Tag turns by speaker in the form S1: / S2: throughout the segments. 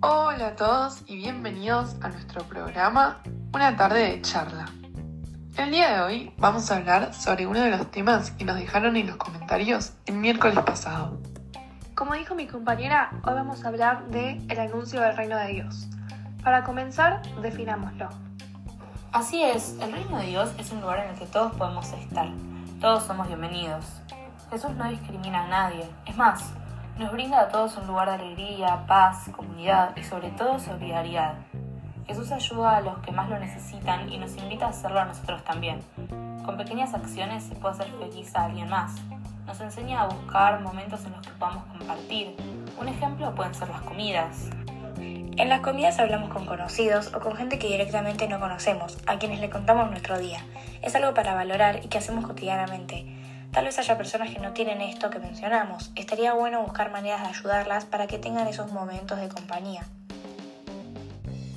S1: Hola a todos y bienvenidos a nuestro programa Una tarde de charla. El día de hoy vamos a hablar sobre uno de los temas que nos dejaron en los comentarios el miércoles pasado.
S2: Como dijo mi compañera, hoy vamos a hablar de el anuncio del reino de Dios. Para comenzar, definámoslo.
S3: Así es, el reino de Dios es un lugar en el que todos podemos estar. Todos somos bienvenidos. Jesús no discrimina a nadie. Es más, nos brinda a todos un lugar de alegría, paz, comunidad y sobre todo solidaridad. Jesús ayuda a los que más lo necesitan y nos invita a hacerlo a nosotros también. Con pequeñas acciones se puede hacer feliz a alguien más. Nos enseña a buscar momentos en los que podamos compartir. Un ejemplo pueden ser las comidas.
S4: En las comidas hablamos con conocidos o con gente que directamente no conocemos, a quienes le contamos nuestro día. Es algo para valorar y que hacemos cotidianamente. Tal vez haya personas que no tienen esto que mencionamos. Estaría bueno buscar maneras de ayudarlas para que tengan esos momentos de compañía.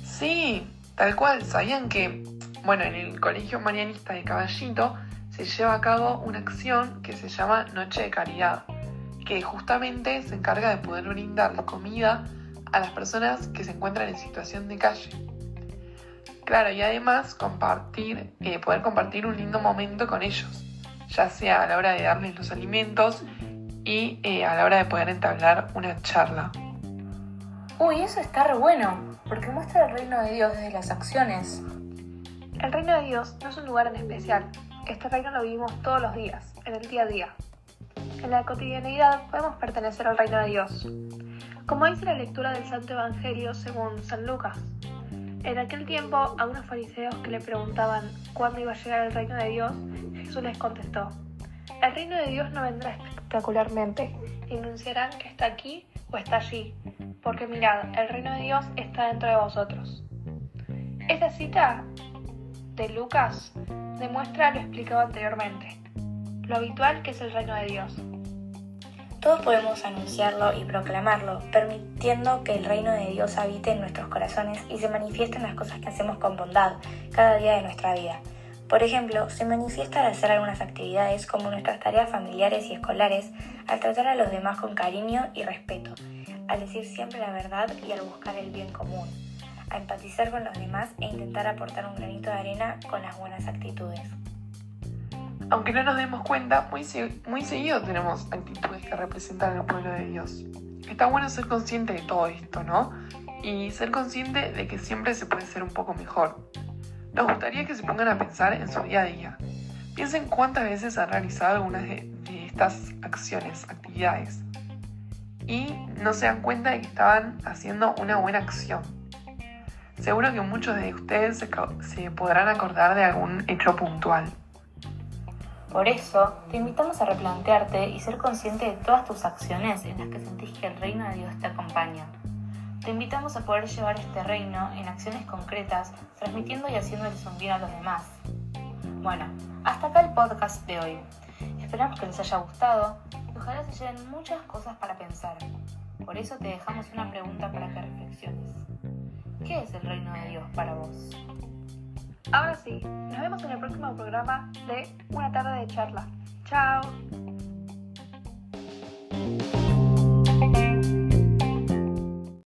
S1: Sí, tal cual. ¿Sabían que, bueno, en el Colegio Marianista de Caballito se lleva a cabo una acción que se llama Noche de Caridad, que justamente se encarga de poder brindar comida a las personas que se encuentran en situación de calle. Claro, y además compartir, eh, poder compartir un lindo momento con ellos ya sea a la hora de darles los alimentos y eh, a la hora de poder entablar una charla.
S3: Uy, eso está re bueno, porque muestra el reino de Dios desde las acciones.
S2: El reino de Dios no es un lugar en especial, este reino lo vivimos todos los días, en el día a día. En la cotidianidad podemos pertenecer al reino de Dios. Como dice la lectura del Santo Evangelio según San Lucas, en aquel tiempo a unos fariseos que le preguntaban cuándo iba a llegar el reino de Dios, Jesús les contestó, el reino de Dios no vendrá espectacularmente, y anunciarán que está aquí o está allí, porque mirad, el reino de Dios está dentro de vosotros. Esta cita de Lucas demuestra lo explicado anteriormente, lo habitual que es el reino de Dios.
S4: Todos podemos anunciarlo y proclamarlo, permitiendo que el reino de Dios habite en nuestros corazones y se manifieste en las cosas que hacemos con bondad cada día de nuestra vida. Por ejemplo, se manifiesta al hacer algunas actividades como nuestras tareas familiares y escolares, al tratar a los demás con cariño y respeto, al decir siempre la verdad y al buscar el bien común, a empatizar con los demás e intentar aportar un granito de arena con las buenas actitudes
S1: aunque no nos demos cuenta, muy, muy seguido tenemos actitudes que representan al pueblo de Dios. Está bueno ser consciente de todo esto, ¿no? Y ser consciente de que siempre se puede ser un poco mejor. Nos gustaría que se pongan a pensar en su día a día. Piensen cuántas veces han realizado algunas de, estas acciones, actividades. Y no se dan cuenta de que estaban haciendo una buena acción. Seguro que muchos de ustedes se podrán acordar de algún hecho puntual.
S3: Por eso, te invitamos a replantearte y ser consciente de todas tus acciones en las que sentís que el reino de Dios te acompaña. Te invitamos a poder llevar este reino en acciones concretas, transmitiendo y haciéndoles un bien a los demás. Bueno, hasta acá el podcast de hoy. Esperamos que les haya gustado y ojalá se lleven muchas cosas para pensar. Por eso te dejamos una pregunta para que reflexiones. ¿Qué es el reino de Dios para vos?
S2: Ahora sí, nos vemos en el próximo programa de Una tarde de charla. Chao.